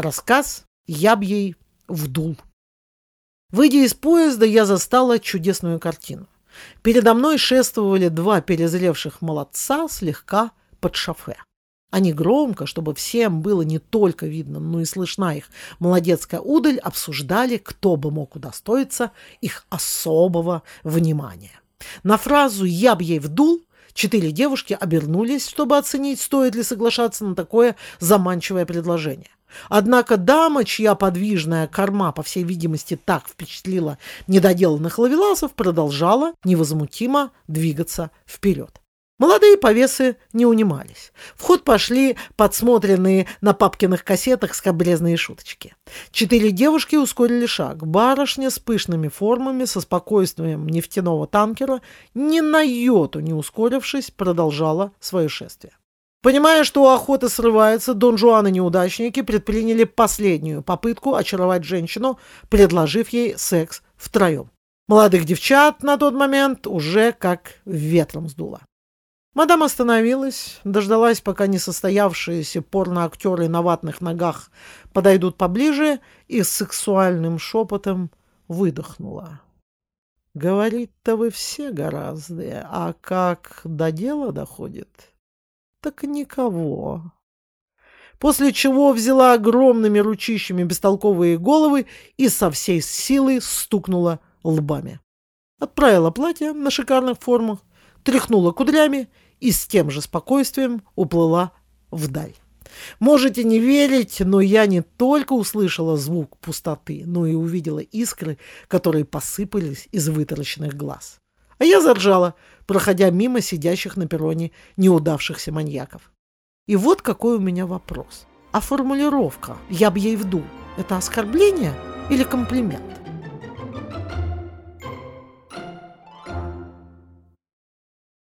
Рассказ «Я б ей вдул». Выйдя из поезда, я застала чудесную картину. Передо мной шествовали два перезревших молодца слегка под шофе. Они громко, чтобы всем было не только видно, но и слышна их молодецкая удаль, обсуждали, кто бы мог удостоиться их особого внимания. На фразу «я б ей вдул» четыре девушки обернулись, чтобы оценить, стоит ли соглашаться на такое заманчивое предложение. Однако дама, чья подвижная корма, по всей видимости, так впечатлила недоделанных ловеласов, продолжала невозмутимо двигаться вперед. Молодые повесы не унимались. В ход пошли подсмотренные на папкиных кассетах скобрезные шуточки. Четыре девушки ускорили шаг. Барышня с пышными формами, со спокойствием нефтяного танкера, ни на йоту не ускорившись, продолжала свое шествие. Понимая, что у охоты срывается, Дон Жуан и неудачники предприняли последнюю попытку очаровать женщину, предложив ей секс втроем. Молодых девчат на тот момент уже как ветром сдуло. Мадам остановилась, дождалась, пока несостоявшиеся порноактеры на ватных ногах подойдут поближе и с сексуальным шепотом выдохнула. Говорить-то вы все гораздо, а как до дела доходит, так никого. После чего взяла огромными ручищами бестолковые головы и со всей силы стукнула лбами. Отправила платье на шикарных формах, тряхнула кудрями и с тем же спокойствием уплыла вдаль. Можете не верить, но я не только услышала звук пустоты, но и увидела искры, которые посыпались из вытаращенных глаз. А я заржала, проходя мимо сидящих на перроне неудавшихся маньяков. И вот какой у меня вопрос. А формулировка «я б ей вдул» — это оскорбление или комплимент?